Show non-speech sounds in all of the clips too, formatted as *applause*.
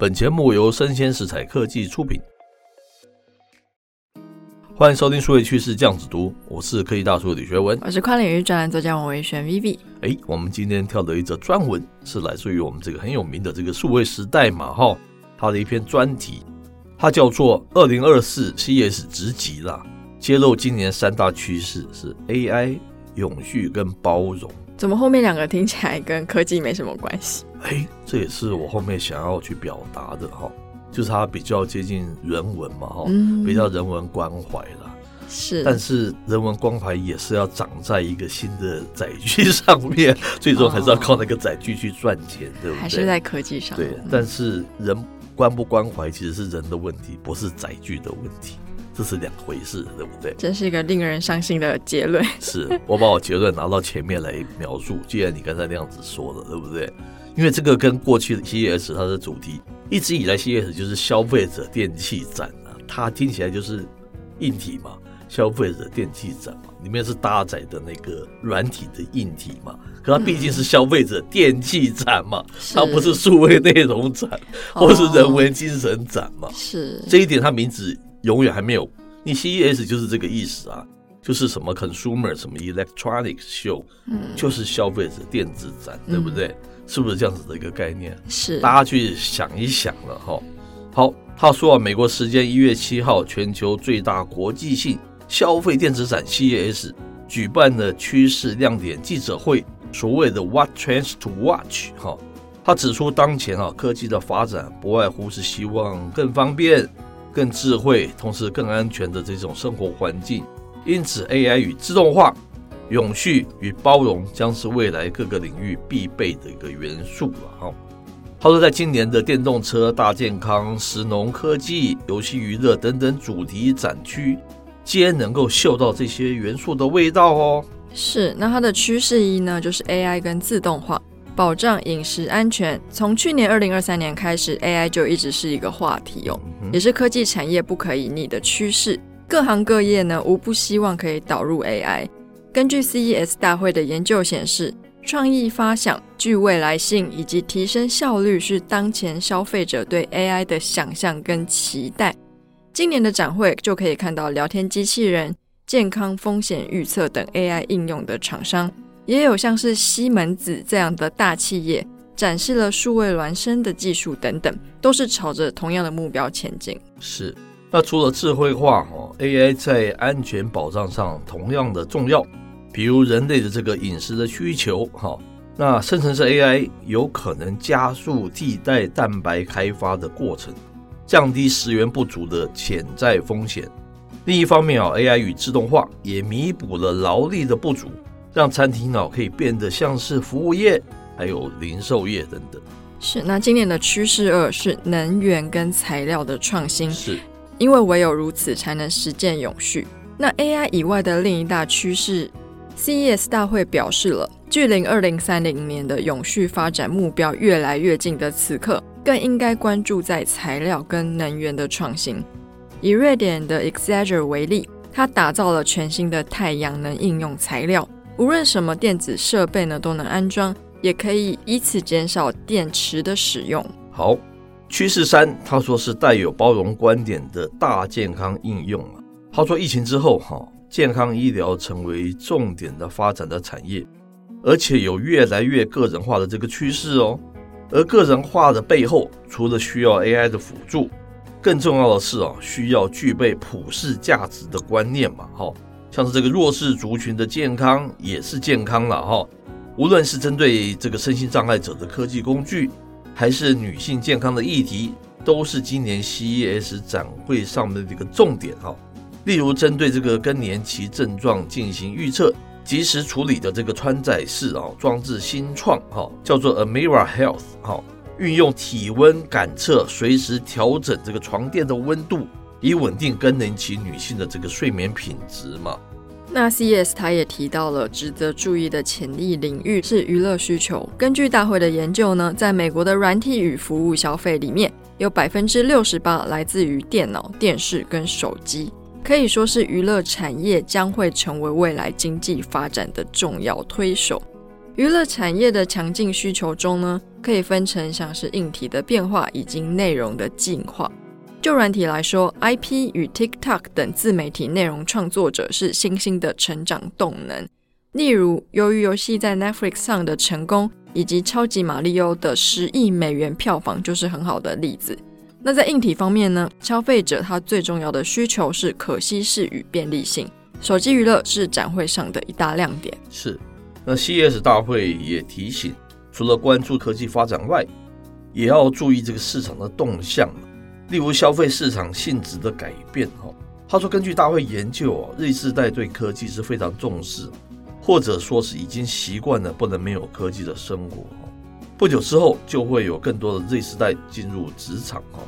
本节目由生鲜食材科技出品，欢迎收听数位趋势酱子读，我是科技大叔李学文，我是跨领域专栏作家王维轩 Vivi。哎，我们今天跳的一则专文是来自于我们这个很有名的这个数位时代嘛，哈，它的一篇专题，它叫做《二零二四 CES 直击啦》。揭露今年三大趋势是 AI、永续跟包容。怎么后面两个听起来跟科技没什么关系？哎，这也是我后面想要去表达的哈，就是它比较接近人文嘛哈，嗯、比较人文关怀啦。是，但是人文关怀也是要长在一个新的载具上面，*laughs* 最终还是要靠那个载具去赚钱，对不对？还是在科技上？对，但是人关不关怀其实是人的问题，不是载具的问题。这是两回事，对不对？这是一个令人伤心的结论。是我把我结论拿到前面来描述，既然你刚才那样子说了，对不对？因为这个跟过去的 CES 它的主题一直以来，CES 就是消费者电器展啊，它听起来就是硬体嘛，消费者电器展嘛，里面是搭载的那个软体的硬体嘛，可它毕竟是消费者电器展嘛，嗯、它不是数位内容展或是人文精神展嘛，是这一点，它名字。永远还没有，你 CES 就是这个意思啊，就是什么 consumer 什么 electronics show，嗯，就是消费者电子展，对不对？嗯、是不是这样子的一个概念？是，大家去想一想了哈。好，他说啊，美国时间一月七号，全球最大国际性消费电子展 CES 举办的趋势亮点记者会，所谓的 What Trends to Watch 哈。他指出，当前啊科技的发展不外乎是希望更方便。更智慧，同时更安全的这种生活环境，因此 AI 与自动化、永续与包容将是未来各个领域必备的一个元素了哈。他说，在今年的电动车、大健康、食农科技、游戏娱乐等等主题展区，皆能够嗅到这些元素的味道哦。是，那它的趋势一呢，就是 AI 跟自动化。保障饮食安全。从去年二零二三年开始，AI 就一直是一个话题哦，也是科技产业不可以逆的趋势。各行各业呢，无不希望可以导入 AI。根据 CES 大会的研究显示，创意发想、具未来性以及提升效率是当前消费者对 AI 的想象跟期待。今年的展会就可以看到聊天机器人、健康风险预测等 AI 应用的厂商。也有像是西门子这样的大企业展示了数位孪生的技术等等，都是朝着同样的目标前进。是，那除了智慧化哦，AI 在安全保障上同样的重要。比如人类的这个饮食的需求哈，那生成式 AI 有可能加速替代蛋白开发的过程，降低食源不足的潜在风险。另一方面啊，AI 与自动化也弥补了劳力的不足。让餐厅呢可以变得像是服务业，还有零售业等等。是，那今年的趋势二是能源跟材料的创新。是，因为唯有如此，才能实践永续。那 AI 以外的另一大趋势，CES 大会表示了，距离二零三零年的永续发展目标越来越近的此刻，更应该关注在材料跟能源的创新。以瑞典的 Exager 为例，它打造了全新的太阳能应用材料。无论什么电子设备呢，都能安装，也可以以此减少电池的使用。好，趋势三，他说是带有包容观点的大健康应用啊。他说疫情之后，哈，健康医疗成为重点的发展的产业，而且有越来越个人化的这个趋势哦。而个人化的背后，除了需要 AI 的辅助，更重要的是啊，需要具备普世价值的观念嘛，哈。像是这个弱势族群的健康也是健康了哈，无论是针对这个身心障碍者的科技工具，还是女性健康的议题，都是今年 CES 展会上面的一个重点哈。例如，针对这个更年期症状进行预测、及时处理的这个穿戴式啊装置新创哈，叫做 Amira Health 哈，运用体温感测，随时调整这个床垫的温度，以稳定更年期女性的这个睡眠品质嘛。那 C.S. 他也提到了值得注意的潜力领域是娱乐需求。根据大会的研究呢，在美国的软体与服务消费里面，有百分之六十八来自于电脑、电视跟手机，可以说是娱乐产业将会成为未来经济发展的重要推手。娱乐产业的强劲需求中呢，可以分成像是硬体的变化以及内容的进化。就软体来说，IP 与 TikTok 等自媒体内容创作者是新兴的成长动能。例如，由于游戏在 Netflix 上的成功，以及超级马里奥的十亿美元票房就是很好的例子。那在硬体方面呢，消费者他最重要的需求是可携式与便利性，手机娱乐是展会上的一大亮点。是，那 CES 大会也提醒，除了关注科技发展外，也要注意这个市场的动向。例如消费市场性质的改变，哈，他说根据大会研究哦，Z 世代对科技是非常重视，或者说是已经习惯了不能没有科技的生活，不久之后就会有更多的 Z 世代进入职场，哈，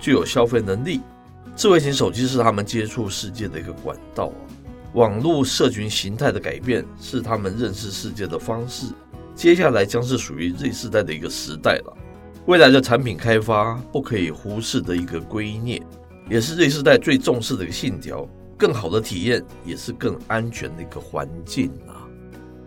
具有消费能力，智慧型手机是他们接触世界的一个管道，网络社群形态的改变是他们认识世界的方式，接下来将是属于 Z 世代的一个时代了。未来的产品开发不可以忽视的一个圭臬，也是 Z 世代最重视的一个信条。更好的体验也是更安全的一个环境啊。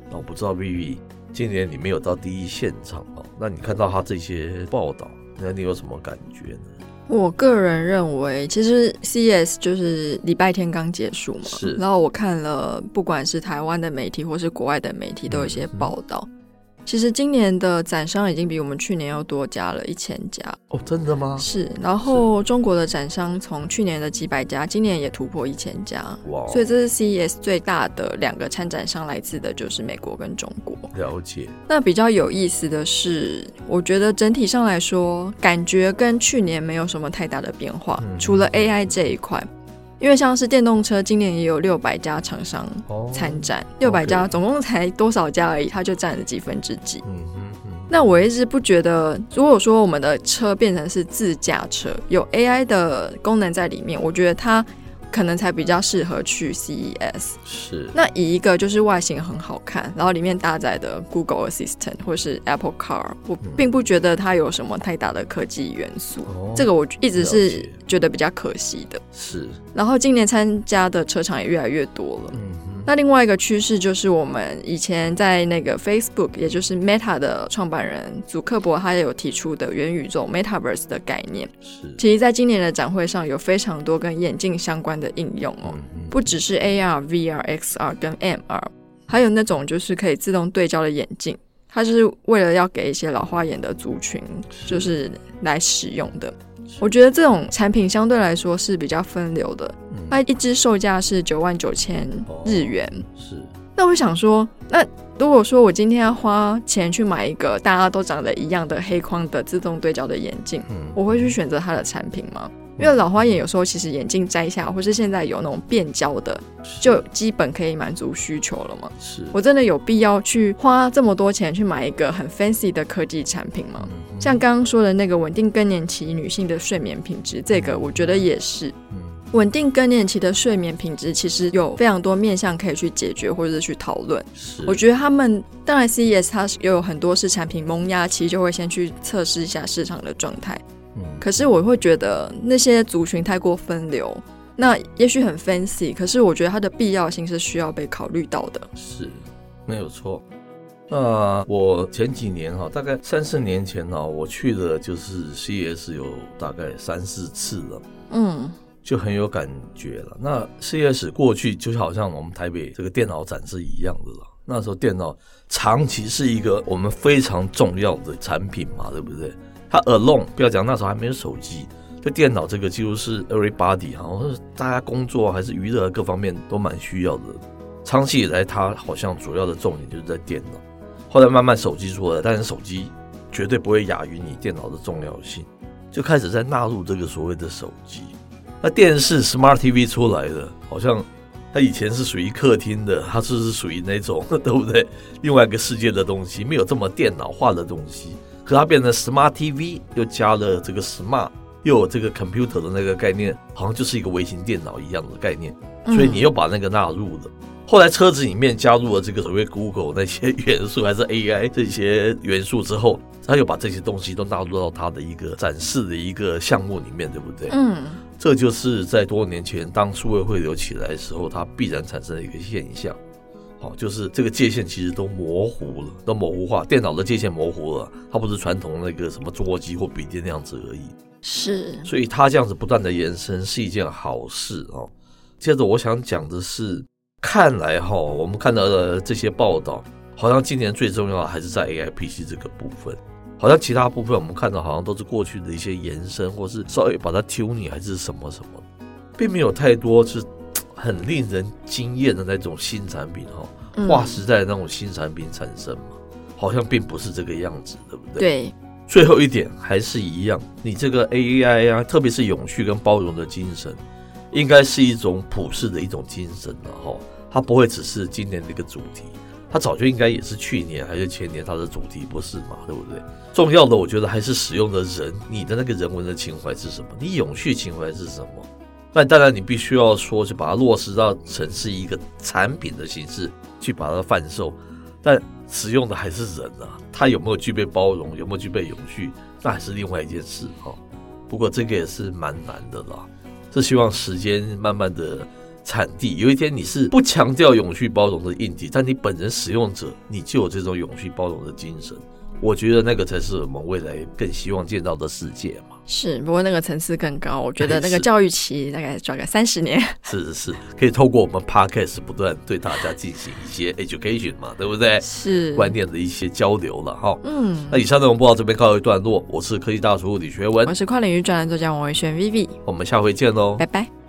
那我不知道 Vivi 今年你没有到第一现场哦，那你看到他这些报道，那你有什么感觉呢？我个人认为，其实 CES 就是礼拜天刚结束嘛，是。然后我看了，不管是台湾的媒体或是国外的媒体，都有一些报道。嗯其实今年的展商已经比我们去年要多加了一千家哦，真的吗？是，然后中国的展商从去年的几百家，今年也突破一千家，哇！所以这是 CES 最大的两个参展商，来自的就是美国跟中国。了解。那比较有意思的是，我觉得整体上来说，感觉跟去年没有什么太大的变化，嗯、除了 AI 这一块。因为像是电动车，今年也有六百家厂商参展，六百家总共才多少家而已，它就占了几分之几。嗯嗯嗯。那我一直不觉得，如果说我们的车变成是自驾车，有 AI 的功能在里面，我觉得它。可能才比较适合去 CES。是。那以一个就是外形很好看，然后里面搭载的 Google Assistant 或是 Apple Car，我并不觉得它有什么太大的科技元素。哦。这个我一直是觉得比较可惜的。是。然后今年参加的车厂也越来越多了。嗯。那另外一个趋势就是，我们以前在那个 Facebook，也就是 Meta 的创办人祖克伯，他也有提出的元宇宙 Metaverse 的概念。是，其实，在今年的展会上有非常多跟眼镜相关的应用哦，不只是 AR、VR、XR 跟 MR，还有那种就是可以自动对焦的眼镜，它就是为了要给一些老花眼的族群，就是来使用的。我觉得这种产品相对来说是比较分流的，它一支售价是九万九千日元。是，那我想说，那如果说我今天要花钱去买一个大家都长得一样的黑框的自动对焦的眼镜，我会去选择它的产品吗？因为老花眼有时候其实眼镜摘下，或是现在有那种变焦的，就基本可以满足需求了嘛。是。我真的有必要去花这么多钱去买一个很 fancy 的科技产品吗？像刚刚说的那个稳定更年期女性的睡眠品质，这个我觉得也是。稳定更年期的睡眠品质其实有非常多面向可以去解决或者是去讨论。我觉得他们当然 CES 它也有很多是产品萌芽期，就会先去测试一下市场的状态。可是我会觉得那些族群太过分流，那也许很 fancy，可是我觉得它的必要性是需要被考虑到的。是，没有错。那我前几年哈，大概三四年前哈，我去的就是 CES 有大概三四次了，嗯，就很有感觉了。那 CES 过去就好像我们台北这个电脑展是一样的了。那时候电脑长期是一个我们非常重要的产品嘛，对不对？它 alone 不要讲，那时候还没有手机，就电脑这个几乎是 everybody 哈，或者大家工作还是娱乐各方面都蛮需要的。长期以来，它好像主要的重点就是在电脑。后来慢慢手机出来，但是手机绝对不会亚于你电脑的重要性，就开始在纳入这个所谓的手机。那电视 Smart TV 出来的，好像它以前是属于客厅的，它是是属于那种 *laughs* 对不对？另外一个世界的东西，没有这么电脑化的东西。可它变成 Smart TV，又加了这个 Smart，又有这个 computer 的那个概念，好像就是一个微型电脑一样的概念，所以你又把那个纳入了。嗯、后来车子里面加入了这个所谓 Google 那些元素，还是 AI 这些元素之后，他又把这些东西都纳入到他的一个展示的一个项目里面，对不对？嗯，这就是在多年前当数位汇流起来的时候，它必然产生的一个现象。好，就是这个界限其实都模糊了，都模糊化。电脑的界限模糊了，它不是传统那个什么桌机或笔电那样子而已。是，所以它这样子不断的延伸是一件好事哦。接着我想讲的是，看来哈，我们看到的这些报道，好像今年最重要的还是在 AI PC 这个部分，好像其他部分我们看到好像都是过去的一些延伸，或是稍微把它 tuning 还是什么什么，并没有太多是。很令人惊艳的那种新产品哈，划时代的那种新产品产生嘛，好像并不是这个样子，对不对？对。最后一点还是一样，你这个 AI 啊，特别是永续跟包容的精神，应该是一种普世的一种精神了哈。它不会只是今年的一个主题，它早就应该也是去年还是前年它的主题，不是嘛？对不对？重要的我觉得还是使用的人，你的那个人文的情怀是什么？你永续情怀是什么？那当然，你必须要说，就把它落实到成是一个产品的形式去把它贩售，但使用的还是人啊，他有没有具备包容，有没有具备永续，那还是另外一件事哈。不过这个也是蛮难的啦，是希望时间慢慢的产地，有一天你是不强调永续包容的印记，但你本人使用者，你就有这种永续包容的精神。我觉得那个才是我们未来更希望见到的世界嘛。是，不过那个层次更高。我觉得那个教育期大概抓个三十年。是是是，可以透过我们 Podcast 不断对大家进行一些 education 嘛，对不对？是观念的一些交流了哈。嗯，那以上内容播到这边告一段落。我是科技大叔李学文，我是跨领域专栏作家王维轩 Vivi，我们下回见喽，拜拜。